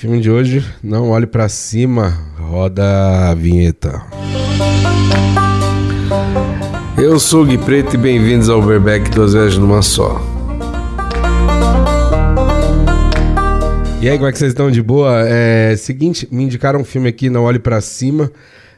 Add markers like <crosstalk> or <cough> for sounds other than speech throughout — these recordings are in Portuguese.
Filme de hoje, Não Olhe para Cima, roda a vinheta. Eu sou o Gui Preto e bem-vindos ao Overback Duas Vezes Numa Só. E aí, como é que vocês estão? De boa? É seguinte, me indicaram um filme aqui, Não Olhe para Cima.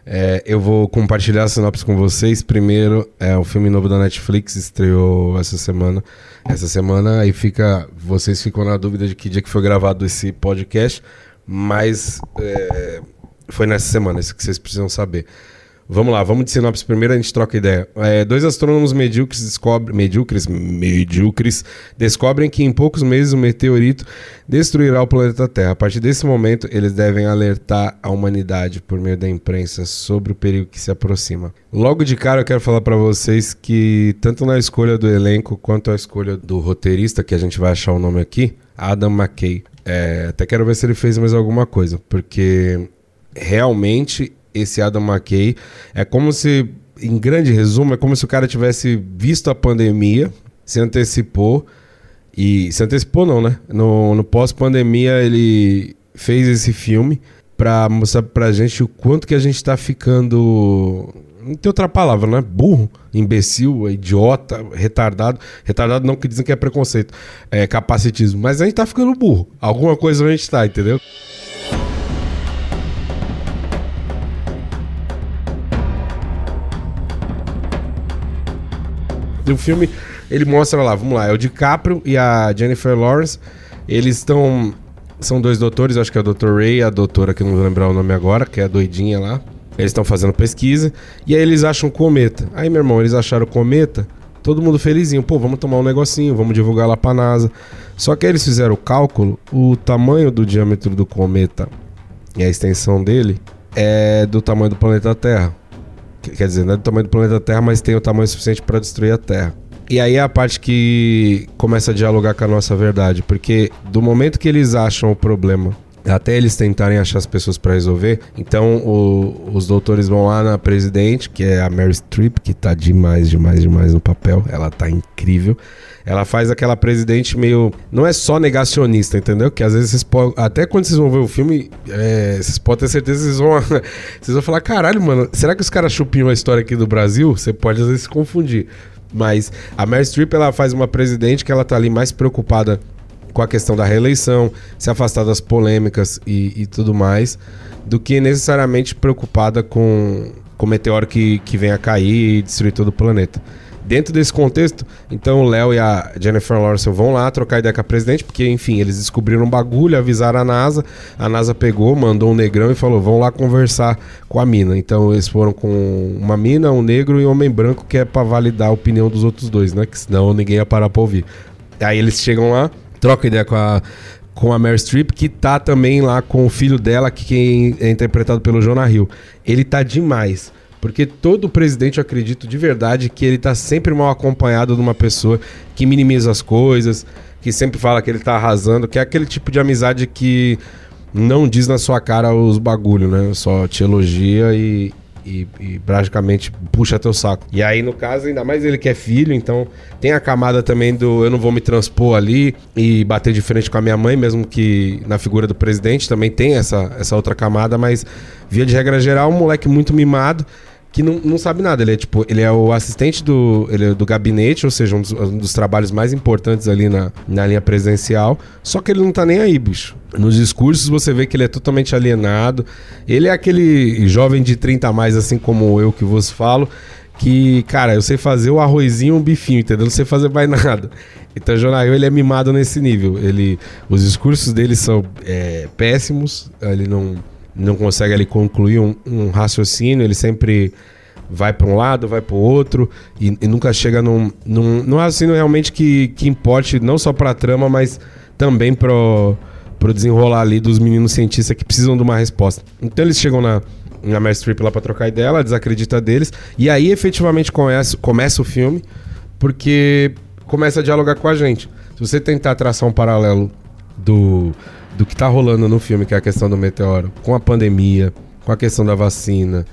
É, eu vou compartilhar a sinopse com vocês. Primeiro, é um filme novo da Netflix, estreou essa semana. Essa semana, aí fica. Vocês ficam na dúvida de que dia que foi gravado esse podcast, mas é, foi nessa semana, isso que vocês precisam saber. Vamos lá, vamos de sinopse primeiro, a gente troca ideia. É, dois astrônomos medíocres descobrem. Medíocres? Medíocres descobrem que em poucos meses o meteorito destruirá o planeta Terra. A partir desse momento, eles devem alertar a humanidade por meio da imprensa sobre o perigo que se aproxima. Logo de cara, eu quero falar para vocês que, tanto na escolha do elenco quanto a escolha do roteirista, que a gente vai achar o nome aqui, Adam McKay. É, até quero ver se ele fez mais alguma coisa, porque realmente esse Adam McKay é como se, em grande resumo, é como se o cara tivesse visto a pandemia, se antecipou e se antecipou não, né? No, no pós-pandemia ele fez esse filme para mostrar pra gente o quanto que a gente tá ficando não tem outra palavra, né? Burro, imbecil, idiota, retardado. Retardado não que dizem que é preconceito, é capacitismo. Mas a gente tá ficando burro. Alguma coisa a gente tá, entendeu? O filme ele mostra lá, vamos lá, é o DiCaprio e a Jennifer Lawrence. Eles estão. São dois doutores, acho que é o Dr. Ray e a doutora, que não vou lembrar o nome agora, que é a doidinha lá. Eles estão fazendo pesquisa e aí eles acham um cometa. Aí, meu irmão, eles acharam o cometa, todo mundo felizinho. Pô, vamos tomar um negocinho, vamos divulgar lá pra NASA. Só que aí eles fizeram o cálculo, o tamanho do diâmetro do cometa e a extensão dele é do tamanho do planeta Terra. Quer dizer, não é do tamanho do planeta Terra, mas tem o tamanho suficiente para destruir a Terra. E aí é a parte que começa a dialogar com a nossa verdade, porque do momento que eles acham o problema até eles tentarem achar as pessoas para resolver. Então, o, os doutores vão lá na presidente, que é a Mary Streep, que tá demais, demais, demais no papel. Ela tá incrível. Ela faz aquela presidente meio. Não é só negacionista, entendeu? Que às vezes vocês podem. Até quando vocês vão ver o filme, é, vocês podem ter certeza que vocês vão. <laughs> vocês vão falar: caralho, mano, será que os caras chupinham a história aqui do Brasil? Você pode às vezes se confundir. Mas a Mary Streep ela faz uma presidente que ela tá ali mais preocupada com a questão da reeleição, se afastar das polêmicas e, e tudo mais, do que necessariamente preocupada com, com o meteoro que, que vem a cair e destruir todo o planeta. Dentro desse contexto, então o Léo e a Jennifer Lawrence vão lá trocar ideia com a presidente, porque, enfim, eles descobriram um bagulho, avisaram a NASA, a NASA pegou, mandou um negrão e falou: vão lá conversar com a mina. Então eles foram com uma mina, um negro e um homem branco, que é para validar a opinião dos outros dois, né? Que senão ninguém ia parar pra ouvir. Aí eles chegam lá, troca ideia com a, com a Mary Streep, que tá também lá com o filho dela, que é interpretado pelo Jonah Hill. Ele tá demais. Porque todo presidente, eu acredito de verdade, que ele tá sempre mal acompanhado de uma pessoa que minimiza as coisas, que sempre fala que ele tá arrasando, que é aquele tipo de amizade que não diz na sua cara os bagulho, né? Só te elogia e, e, e, praticamente puxa teu saco. E aí, no caso, ainda mais ele que é filho, então tem a camada também do eu não vou me transpor ali e bater de frente com a minha mãe, mesmo que na figura do presidente também tem essa, essa outra camada, mas via de regra geral, um moleque muito mimado que não, não sabe nada. Ele é tipo, ele é o assistente do, ele é do gabinete, ou seja, um dos, um dos, trabalhos mais importantes ali na, na linha presidencial. Só que ele não tá nem aí, bicho. Nos discursos você vê que ele é totalmente alienado. Ele é aquele jovem de 30 a mais, assim como eu que vos falo, que, cara, eu sei fazer o arrozinho e um bifinho, entendeu? Não sei fazer mais <laughs> nada. Então, Jonail, ele é mimado nesse nível. Ele, os discursos dele são é, péssimos. Ele não não consegue ali concluir um, um raciocínio, ele sempre vai para um lado, vai para o outro e, e, nunca chega num, num, num raciocínio realmente que, que importe não só para a trama, mas também para o desenrolar ali dos meninos cientistas que precisam de uma resposta. Então eles chegam na, na Mary Streep lá para trocar ideia, ela desacredita deles e aí efetivamente começa, começa o filme porque começa a dialogar com a gente. Se você tentar traçar um paralelo do do que está rolando no filme, que é a questão do meteoro, com a pandemia, com a questão da vacina,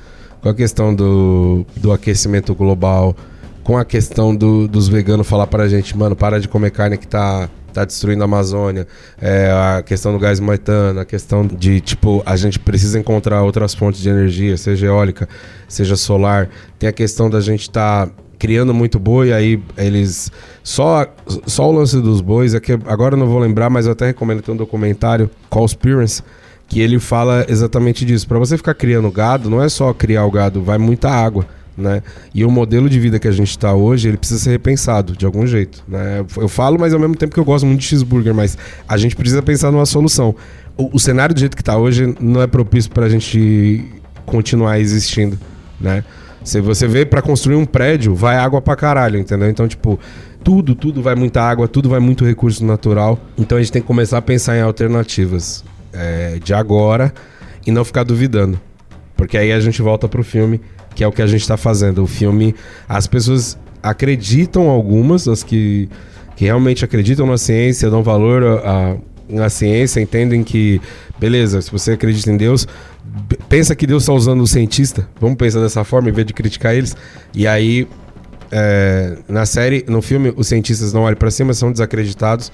com a questão do, do aquecimento global, com a questão do, dos veganos falar pra gente, mano, para de comer carne que tá tá destruindo a Amazônia, é, a questão do gás metano, a questão de, tipo, a gente precisa encontrar outras fontes de energia, seja eólica, seja solar. Tem a questão da gente estar tá criando muito boi, aí eles. Só, só o lance dos bois, é que agora eu não vou lembrar, mas eu até recomendo ter um documentário, Conspiracy, que ele fala exatamente disso. Para você ficar criando gado, não é só criar o gado, vai muita água né? E o modelo de vida que a gente está hoje, ele precisa ser repensado de algum jeito, né? Eu falo, mas ao mesmo tempo que eu gosto muito de cheeseburger, mas a gente precisa pensar numa solução. O, o cenário do jeito que está hoje não é propício para a gente continuar existindo, né? Se você vê para construir um prédio, vai água para caralho, entendeu? Então, tipo, tudo, tudo vai muita água, tudo vai muito recurso natural. Então a gente tem que começar a pensar em alternativas é, de agora e não ficar duvidando. Porque aí a gente volta pro filme que é o que a gente está fazendo. O filme, as pessoas acreditam, algumas, as que, que realmente acreditam na ciência, dão valor à, à ciência, entendem que, beleza, se você acredita em Deus, pensa que Deus está usando o cientista, vamos pensar dessa forma, em vez de criticar eles. E aí, é, na série, no filme, os cientistas não olham para cima, são desacreditados.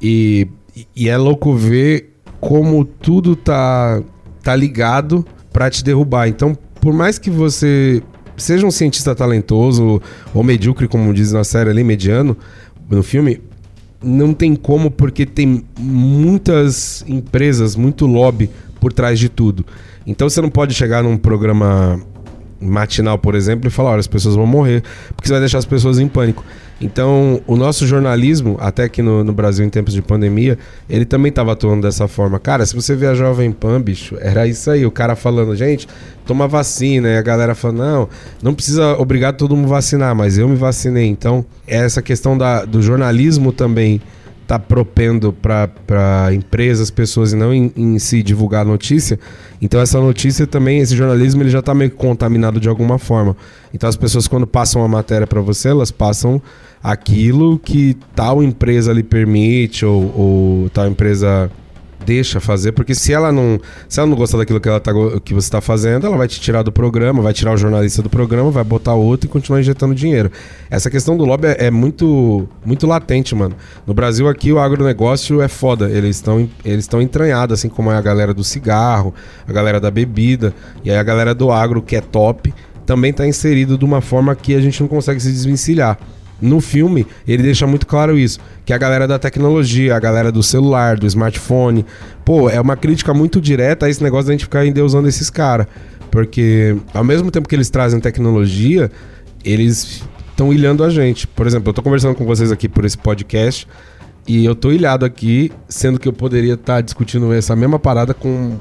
E, e é louco ver como tudo tá, tá ligado para te derrubar. Então, por mais que você seja um cientista talentoso ou medíocre, como diz na série ali, mediano, no filme, não tem como, porque tem muitas empresas, muito lobby por trás de tudo. Então você não pode chegar num programa matinal, por exemplo, e falar: olha, as pessoas vão morrer, porque você vai deixar as pessoas em pânico. Então, o nosso jornalismo, até aqui no, no Brasil em tempos de pandemia, ele também estava atuando dessa forma. Cara, se você vê a Jovem Pan, bicho, era isso aí, o cara falando, gente, toma vacina, e a galera falando, não, não precisa obrigar todo mundo a vacinar, mas eu me vacinei. Então, essa questão da, do jornalismo também tá propendo para empresas, pessoas e não em, em divulgar a notícia. Então essa notícia também, esse jornalismo, ele já está meio contaminado de alguma forma. Então as pessoas quando passam a matéria para você, elas passam aquilo que tal empresa lhe permite ou, ou tal empresa deixa fazer, porque se ela não, se ela não gostar daquilo que, ela tá, que você está fazendo, ela vai te tirar do programa, vai tirar o jornalista do programa, vai botar outro e continuar injetando dinheiro. Essa questão do lobby é, é muito, muito latente, mano. No Brasil aqui o agronegócio é foda, eles estão eles estão entranhados, assim como é a galera do cigarro, a galera da bebida, e aí a galera do agro que é top também está inserido de uma forma que a gente não consegue se desvencilhar. No filme, ele deixa muito claro isso, que a galera da tecnologia, a galera do celular, do smartphone, pô, é uma crítica muito direta a esse negócio da gente ficar endeusando esses caras. Porque ao mesmo tempo que eles trazem tecnologia, eles estão ilhando a gente. Por exemplo, eu tô conversando com vocês aqui por esse podcast e eu tô ilhado aqui, sendo que eu poderia estar tá discutindo essa mesma parada com,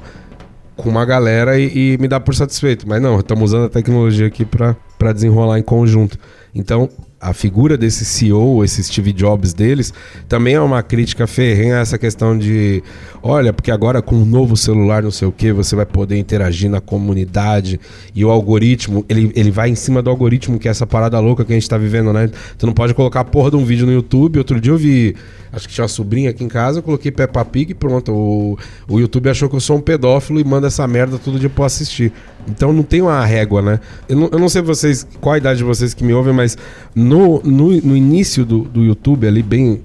com uma galera e, e me dar por satisfeito. Mas não, estamos usando a tecnologia aqui para desenrolar em conjunto. Então, a figura desse CEO, esse Steve Jobs deles, também é uma crítica ferrenha a essa questão de, olha, porque agora com um novo celular, não sei o que, você vai poder interagir na comunidade e o algoritmo, ele, ele vai em cima do algoritmo, que é essa parada louca que a gente tá vivendo, né? Tu não pode colocar a porra de um vídeo no YouTube. Outro dia eu vi, acho que tinha uma sobrinha aqui em casa, eu coloquei Peppa Pig e pronto. O, o YouTube achou que eu sou um pedófilo e manda essa merda todo dia pra assistir. Então não tem uma régua, né? Eu não, eu não sei vocês, qual a idade de vocês que me ouvem, mas no, no, no início do, do YouTube, ali bem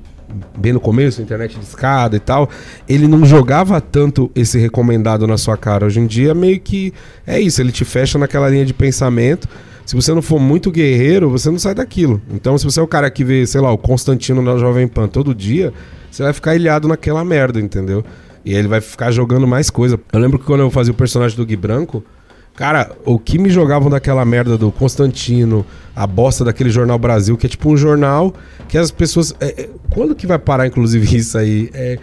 bem no começo, internet de escada e tal, ele não jogava tanto esse recomendado na sua cara. Hoje em dia, meio que é isso, ele te fecha naquela linha de pensamento. Se você não for muito guerreiro, você não sai daquilo. Então, se você é o cara que vê, sei lá, o Constantino na Jovem Pan todo dia, você vai ficar ilhado naquela merda, entendeu? E ele vai ficar jogando mais coisa. Eu lembro que quando eu fazia o personagem do Gui Branco, Cara, o que me jogavam daquela merda do Constantino, a bosta daquele Jornal Brasil, que é tipo um jornal que as pessoas. É, é, quando que vai parar, inclusive, <laughs> isso aí? É,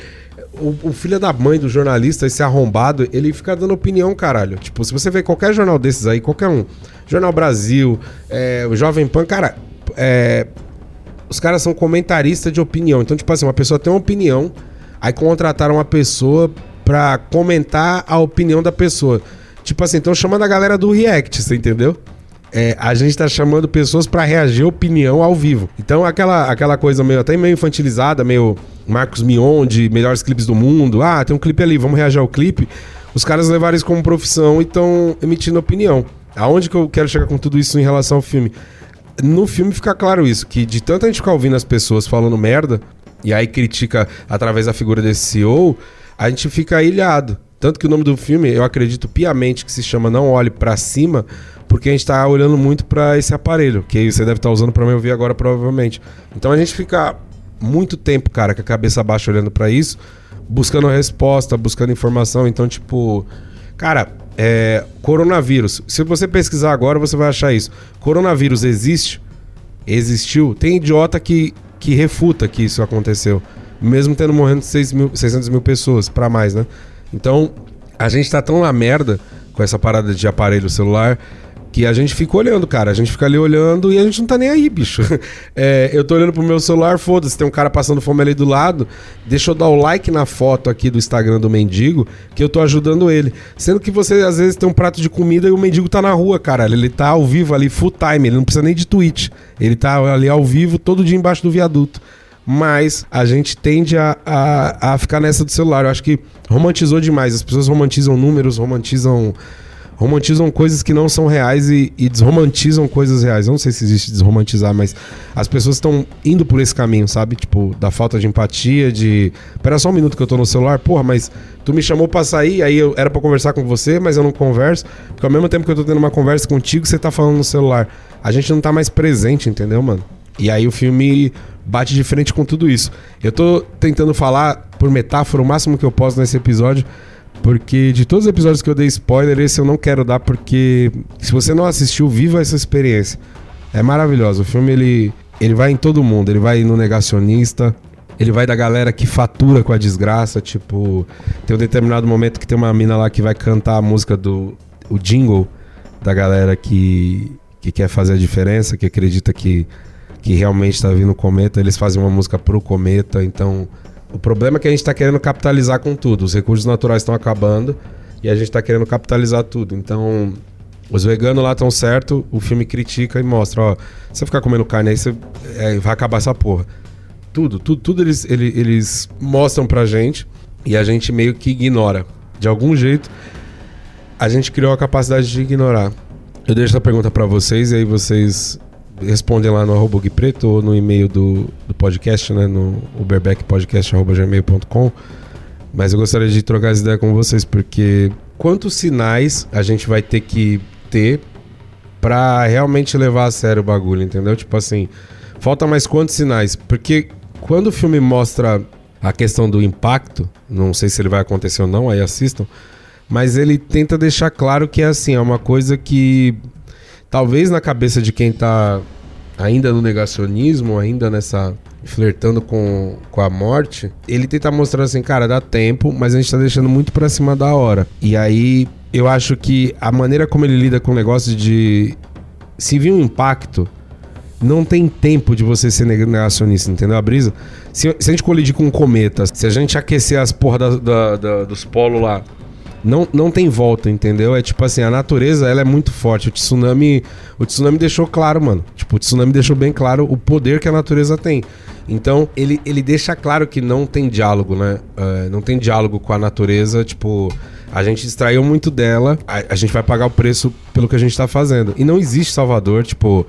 o, o, filho da mãe do jornalista, esse arrombado, ele fica dando opinião, caralho. Tipo, se você vê qualquer jornal desses aí, qualquer um, Jornal Brasil, é, o Jovem Pan, cara, é, os caras são comentaristas de opinião. Então, tipo assim, uma pessoa tem uma opinião, aí contrataram uma pessoa pra comentar a opinião da pessoa. Tipo assim, estão chamando a galera do React, você entendeu? É, a gente tá chamando pessoas para reagir opinião ao vivo. Então, aquela, aquela coisa meio até meio infantilizada, meio Marcos Mion de melhores clipes do mundo. Ah, tem um clipe ali, vamos reagir ao clipe. Os caras levaram isso como profissão e estão emitindo opinião. Aonde que eu quero chegar com tudo isso em relação ao filme? No filme fica claro isso, que de tanta gente ficar ouvindo as pessoas falando merda, e aí critica através da figura desse CEO, a gente fica ilhado. Tanto que o nome do filme, eu acredito piamente que se chama Não Olhe para Cima, porque a gente está olhando muito para esse aparelho, que você deve estar tá usando para me ouvir agora provavelmente. Então a gente fica muito tempo, cara, com a cabeça baixa olhando para isso, buscando resposta, buscando informação. Então, tipo, cara, é, coronavírus. Se você pesquisar agora, você vai achar isso. Coronavírus existe? Existiu. Tem idiota que, que refuta que isso aconteceu. Mesmo tendo morrendo 6 mil, 600 mil pessoas, para mais, né? Então, a gente tá tão na merda com essa parada de aparelho celular que a gente fica olhando, cara. A gente fica ali olhando e a gente não tá nem aí, bicho. <laughs> É, eu tô olhando pro meu celular, foda-se, tem um cara passando fome ali do lado. Deixa eu dar o like na foto aqui do Instagram do mendigo, que eu tô ajudando ele. Sendo que você, às vezes, tem um prato de comida e o mendigo tá na rua, cara. Ele tá ao vivo ali, full time, ele não precisa nem de tweet. Ele tá ali ao vivo todo dia embaixo do viaduto mas a gente tende a, a, a, ficar nessa do celular. Eu acho que romantizou demais. As pessoas romantizam números, romantizam romantizam coisas que não são reais e, e desromantizam coisas reais. Eu não sei se existe desromantizar, mas as pessoas estão indo por esse caminho, sabe? Tipo, da falta de empatia, de. Pera só um minuto que eu tô no celular, porra, mas tu me chamou pra sair, aí eu era para conversar com você, mas eu não converso. Porque ao mesmo tempo que eu tô tendo uma conversa contigo, você tá falando no celular. A gente não tá mais presente, entendeu, mano? E aí o filme bate de frente com tudo isso. Eu tô tentando falar, por metáfora, o máximo que eu posso nesse episódio porque de todos os episódios que eu dei spoiler, esse eu não quero dar porque se você não assistiu, viva essa experiência. É maravilhoso. O filme ele ele vai em todo mundo, ele vai no negacionista, ele vai da galera que fatura com a desgraça, tipo, tem um determinado momento que tem uma mina lá que vai cantar a música do o jingle da galera que que quer fazer a diferença, que acredita que que realmente está vindo o cometa, eles fazem uma música pro cometa, então o problema é que a gente está querendo capitalizar com tudo. Os recursos naturais estão acabando e a gente está querendo capitalizar tudo. Então, os veganos lá estão certo, o filme critica e mostra, ó, se você ficar comendo carne aí, você é, vai acabar essa porra. Tudo, tudo, tudo eles, eles, eles mostram pra gente e a gente meio que ignora. De algum jeito, a gente criou a capacidade de ignorar. Eu deixo essa pergunta para vocês e aí vocês respondem lá no arroba Preto ou no e-mail do, do podcast, né? No uberbackpodcast.gmail.com. Mas eu gostaria de trocar essa ideia com vocês, porque quantos sinais a gente vai ter que ter para realmente levar a sério o bagulho, entendeu? Tipo assim, falta mais quantos sinais? Porque quando o filme mostra a questão do impacto, não sei se ele vai acontecer ou não, aí assistam, mas ele tenta deixar claro que é assim, é uma coisa que talvez na cabeça de quem tá ainda no negacionismo, ainda nessa flertando com, com a morte, ele tenta mostrar assim, cara, dá tempo, mas a gente tá deixando muito pra cima da hora. E aí eu acho que a maneira como ele lida com o negócio de se vir um impacto, não tem tempo de você ser negacionista, entendeu? A brisa. Se, se a gente colidir com um cometa, se a gente aquecer as porra da, da, da, dos polos lá não, não tem volta, entendeu? É tipo assim, a natureza ela é muito forte. O tsunami, o tsunami deixou claro, mano. Tipo, o tsunami deixou bem claro o poder que a natureza tem. Então, ele, ele deixa claro que não tem diálogo, né? Uh, não tem diálogo com a natureza, tipo, a gente extraiu muito dela, a, a, gente vai pagar o preço pelo que a gente tá fazendo. E não existe Salvador, tipo,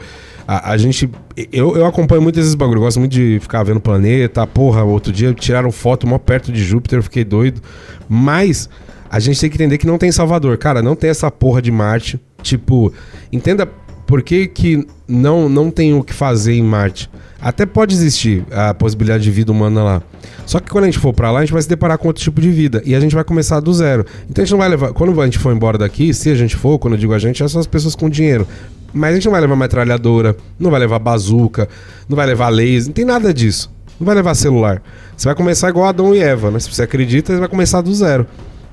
a, a gente. Eu, eu acompanho muito esses bagulho, gosto muito de ficar vendo o planeta. Porra, outro dia tiraram foto mó perto de Júpiter, fiquei doido. Mas a gente tem que entender que não tem Salvador. Cara, não tem essa porra de Marte. Tipo, entenda por que, que não, não tem o que fazer em Marte. Até pode existir a possibilidade de vida humana lá. Só que quando a gente for para lá, a gente vai se deparar com outro tipo de vida. E a gente vai começar do zero. Então a gente não vai levar. Quando a gente for embora daqui, se a gente for, quando eu digo a gente, é só as pessoas com dinheiro. Mas a gente não vai levar metralhadora, não vai levar bazuca, não vai levar laser, não tem nada disso. Não vai levar celular. Você vai começar igual Adão e Eva, né? Se você acredita, você vai começar do zero.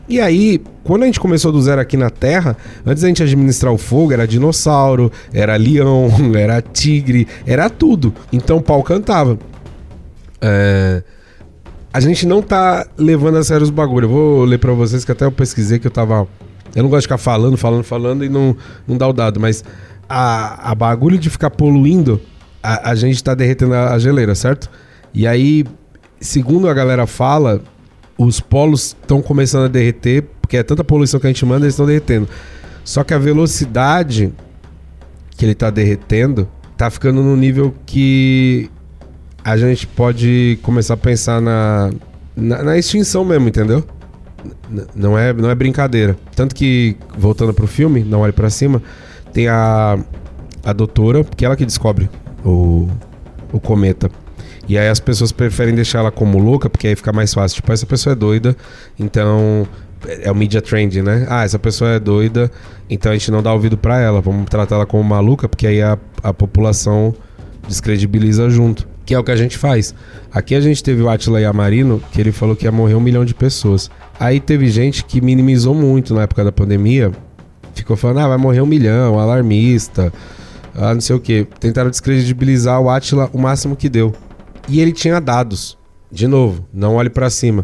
E aí, quando a gente começou do zero aqui na Terra, antes da gente administrar o fogo, era dinossauro, era leão, <laughs> era tigre, era tudo. Então o pau cantava. É... A gente não tá levando a sério os bagulho. Eu vou ler pra vocês que até eu pesquisei que eu tava. Eu não gosto de ficar falando, falando, falando e não, não dá o dado, mas a, a bagulho de ficar poluindo, a, a gente tá derretendo a, a geleira, certo? E aí, segundo a galera fala, os polos estão começando a derreter, porque é tanta poluição que a gente manda, eles estão derretendo. Só que a velocidade que ele está derretendo está ficando no nível que a gente pode começar a pensar na, na, na extinção mesmo, entendeu? Não é, não é brincadeira. Tanto que, voltando pro filme, Não Olhe para Cima, tem a, a doutora, que é ela que descobre o, o cometa. E aí as pessoas preferem deixar ela como louca, porque aí fica mais fácil. Tipo, essa pessoa é doida, então é o media trend, né? Ah, essa pessoa é doida, então a gente não dá ouvido para ela. Vamos tratar ela como maluca, porque aí a, a população descredibiliza junto. Que é o que a gente faz. Aqui a gente teve o Atila Yamarino, que ele falou que ia morrer um milhão de pessoas. Aí teve gente que minimizou muito na época da pandemia. Ficou falando, ah, vai morrer um milhão, alarmista, ah, não sei o que. Tentaram descredibilizar o Atila o máximo que deu. E ele tinha dados. De novo, não olhe para cima.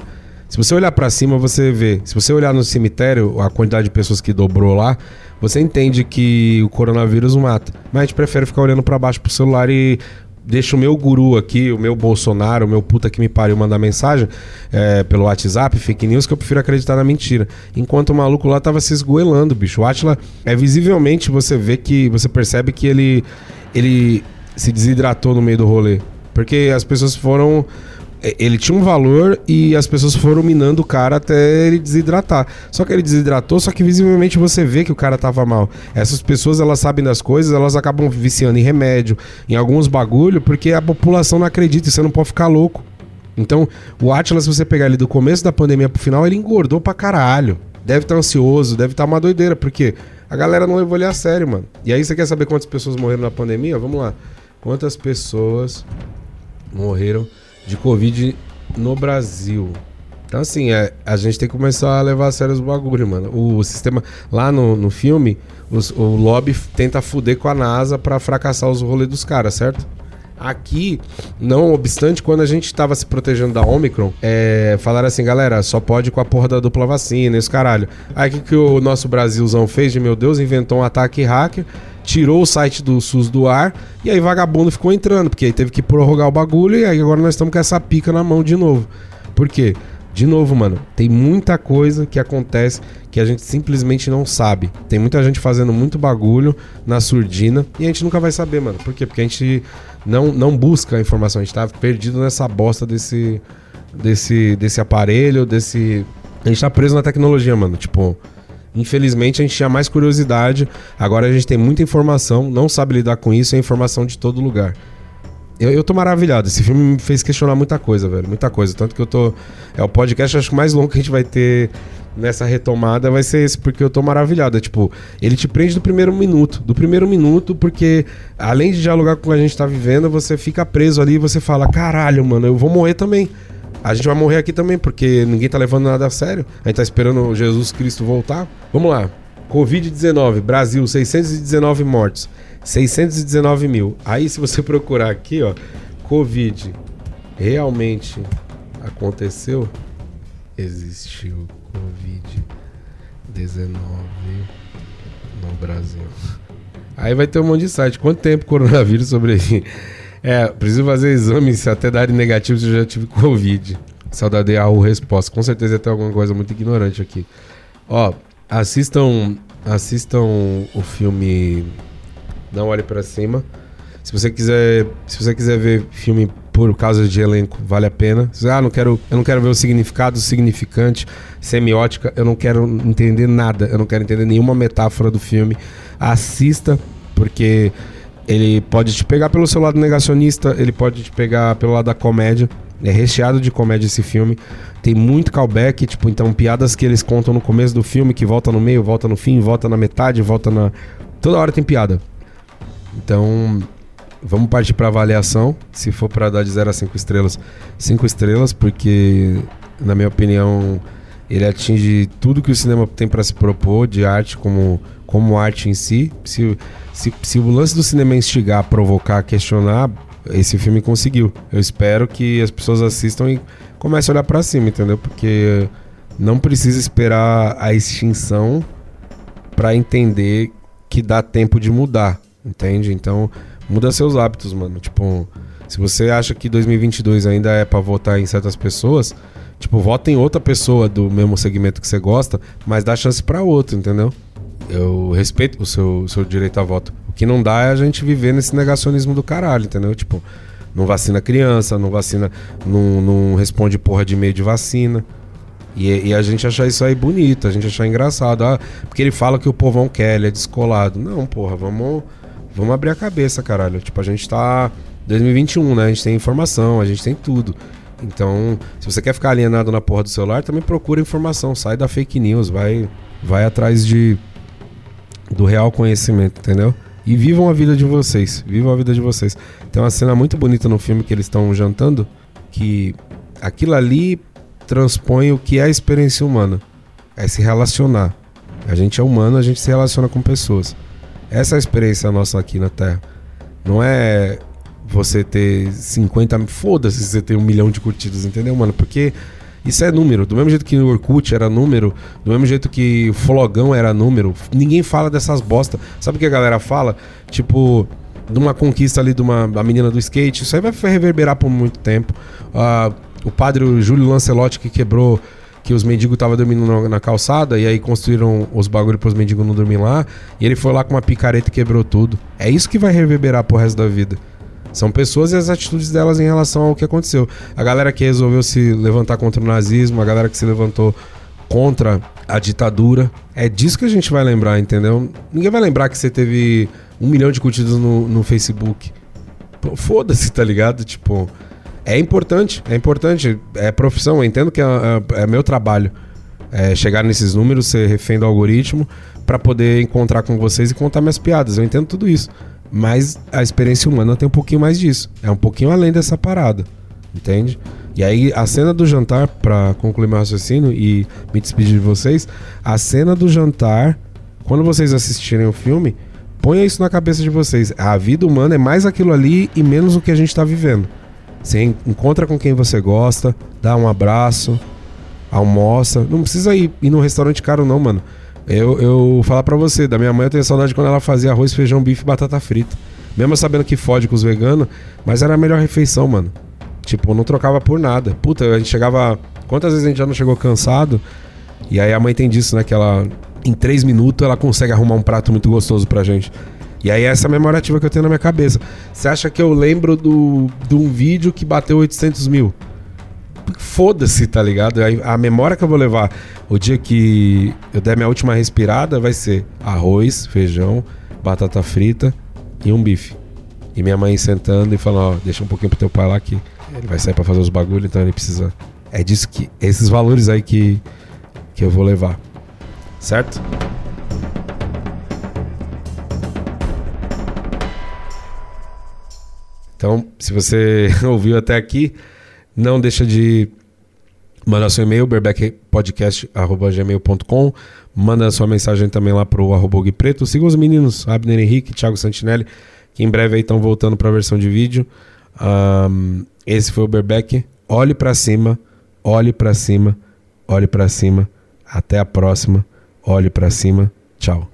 Se você olhar para cima, você vê. Se você olhar no cemitério, a quantidade de pessoas que dobrou lá, você entende que o coronavírus mata. Mas a gente prefere ficar olhando para baixo pro celular e deixa o meu guru aqui, o meu Bolsonaro, o meu puta que me pariu mandar mensagem é, pelo WhatsApp, fake news, que eu prefiro acreditar na mentira. Enquanto o maluco lá tava se esgoelando, bicho. O Atila é visivelmente você vê que. Você percebe que ele. ele se desidratou no meio do rolê. Porque as pessoas foram é, ele tinha um valor e as pessoas foram minando o cara até ele desidratar. Só que ele desidratou, só que visivelmente você vê que o cara tava mal. Essas pessoas, elas sabem das coisas, elas acabam viciando em remédio, em alguns bagulho, porque a população não acredita e você não pode ficar louco. Então, o Atlas, se você pegar ele do começo da pandemia pro final, ele engordou pra caralho. Deve estar tá ansioso, deve estar tá uma doideira, porque a galera não levou ele a sério, mano. E aí você quer saber quantas pessoas morreram na pandemia? Vamos lá. Quantas pessoas morreram de Covid no Brasil. Então, assim, é, a gente tem que começar a levar a sério os bagulho, mano. O sistema. Lá no, no filme, os, o lobby tenta fuder com a NASA para fracassar os rolês dos caras, certo? Aqui, não obstante, quando a gente estava se protegendo da Omicron, é, falaram assim, galera, só pode com a porra da dupla vacina e os caralho. Aí o que, que o nosso Brasilzão fez de meu Deus? Inventou um ataque hacker tirou o site do SUS do ar e aí vagabundo ficou entrando, porque aí teve que prorrogar o bagulho e aí agora nós estamos com essa pica na mão de novo. Por quê? De novo, mano, tem muita coisa que acontece que a gente simplesmente não sabe. Tem muita gente fazendo muito bagulho na surdina e a gente nunca vai saber, mano. Por quê? Porque a gente não, não busca a informação, a gente tá perdido nessa bosta desse, desse, desse aparelho, desse. A gente tá preso na tecnologia, mano. Tipo, Infelizmente a gente tinha mais curiosidade, agora a gente tem muita informação, não sabe lidar com isso, é informação de todo lugar. Eu, eu tô maravilhado, esse filme me fez questionar muita coisa, velho, muita coisa. Tanto que eu tô. É o podcast, acho que mais longo que a gente vai ter nessa retomada vai ser esse, porque eu tô maravilhado. É, tipo, ele te prende do primeiro minuto. Do primeiro minuto, porque além de dialogar com o que a gente tá vivendo, você fica preso ali e você fala: caralho, mano, eu vou morrer também. A gente vai morrer aqui também, porque ninguém tá levando nada a sério. A gente tá esperando Jesus Cristo voltar. Vamos lá. Covid-19, Brasil, 619 mortos. 619 mil. Aí, se você <laughs> procurar aqui, ó, Covid realmente aconteceu, existiu Covid-19 no Brasil. Aí vai ter um monte de site. Quanto tempo coronavírus sobrevive? É, preciso fazer exame, se até darem negativo se eu já tive Covid. Saudade a resposta. Com certeza ter alguma coisa muito ignorante aqui. Ó, assistam, assistam o filme Não Olhe para Cima. Se você quiser, se você quiser ver filme por causa de elenco, vale a pena. Ah, não quero, eu não quero ver o significado, o significante, semiótica, eu não quero entender nada, eu não quero entender nenhuma metáfora do filme. Assista, porque ele pode te pegar pelo seu lado negacionista, ele pode te pegar pelo lado da comédia. É recheado de comédia esse filme. Tem muito callback, tipo, então piadas que eles contam no começo do filme, que volta no meio, volta no fim, volta na metade, volta na. Toda hora tem piada. Então, vamos partir para avaliação. Se for para dar de 0 a 5 estrelas, 5 estrelas, porque, na minha opinião, ele atinge tudo que o cinema tem para se propor de arte como, como arte em si. Se, se, se o lance do cinema instigar, provocar, questionar, esse filme conseguiu. Eu espero que as pessoas assistam e comecem a olhar para cima, entendeu? Porque não precisa esperar a extinção para entender que dá tempo de mudar, entende? Então, muda seus hábitos, mano. Tipo, se você acha que 2022 ainda é para votar em certas pessoas, tipo, vota em outra pessoa do mesmo segmento que você gosta, mas dá chance para outro, entendeu? eu respeito o seu, seu direito a voto. O que não dá é a gente viver nesse negacionismo do caralho, entendeu? Tipo, não vacina criança, não vacina, não, não responde porra de meio de vacina. E, e, a gente achar isso aí bonito, a gente achar engraçado. Ah, porque ele fala que o povão quer, ele é descolado. Não, porra, vamos, vamos abrir a cabeça, caralho. Tipo, a gente tá 2021, né? A gente tem informação, a gente tem tudo. Então, se você quer ficar alienado na porra do celular, também procura informação, sai da fake news, vai, vai atrás de do real conhecimento, entendeu? E vivam a vida de vocês, vivam a vida de vocês. Tem uma cena muito bonita no filme que eles estão jantando, que aquilo ali transpõe o que é a experiência humana, é se relacionar. A gente é humano, a gente se relaciona com pessoas. Essa é a experiência nossa aqui na Terra. Não é você ter 50 foda-se se você tem um milhão de curtidas, entendeu, mano? Porque isso é número. Do mesmo jeito que o Orkut era número, do mesmo jeito que o Flogão era número, ninguém fala dessas bosta. Sabe o que a galera fala? Tipo, de uma conquista ali de uma da menina do skate, isso aí vai reverberar por muito tempo. Uh, o padre Júlio Lancelotti que quebrou que os mendigos estavam dormindo na, na, calçada e aí construíram os bagulhos para os mendigos não dormirem lá. E ele foi lá com uma picareta e quebrou tudo. É isso que vai reverberar pro resto da vida. São pessoas e as atitudes delas em relação ao que aconteceu. A galera que resolveu se levantar contra o nazismo, a galera que se levantou contra a ditadura. É disso que a gente vai lembrar, entendeu? Ninguém vai lembrar que você teve um milhão de curtidas no, no Facebook. Foda-se, tá ligado? Tipo, é importante, é importante. É profissão, eu entendo que é, é, é meu trabalho. É chegar nesses números, ser refém do algoritmo, para poder encontrar com vocês e contar minhas piadas. Eu entendo tudo isso. Mas a experiência humana tem um pouquinho mais disso. É um pouquinho além dessa parada. Entende? E aí, a cena do jantar, para concluir meu raciocínio e me despedir de vocês, a cena do jantar, quando vocês assistirem o filme, ponha isso na cabeça de vocês. A vida humana é mais aquilo ali e menos o que a gente tá vivendo. Você encontra com quem você gosta, dá um abraço, almoça. Não precisa ir, ir num restaurante caro, não, mano. Eu, eu falar para você, da minha mãe eu tenho saudade quando ela fazia arroz, feijão, bife e batata frita. Mesmo sabendo que fode com os veganos, mas era a melhor refeição, mano. Tipo, não trocava por nada. Puta, a gente chegava. Quantas vezes a gente já não chegou cansado? E aí a mãe tem disso, né? Que ela, em três minutos, ela consegue arrumar um prato muito gostoso pra gente. E aí essa é a memória ativa que eu tenho na minha cabeça. Você acha que eu lembro do, de um vídeo que bateu 800 mil? Foda-se, tá ligado? A, memória que eu vou levar o dia que eu der minha última respirada vai ser arroz, feijão, batata frita e um bife. E minha mãe sentando e falando, ó, deixa um pouquinho pro teu pai lá que ele vai sair para fazer os bagulhos, então ele precisa. É disso que. Esses valores aí que, que eu vou levar. Certo? Então, se você <laughs> ouviu até aqui, não deixa de mandar seu e-mail, berbeckpodcast.gmail.com. Manda sua mensagem também lá pro arroba Preto. Siga os meninos, Abner Henrique, Thiago Santinelli, que em breve aí estão voltando para a versão de vídeo. Um, esse foi o Berbeck. Olhe para cima, olhe para cima, olhe para cima. Até a próxima. Olhe para cima. Tchau.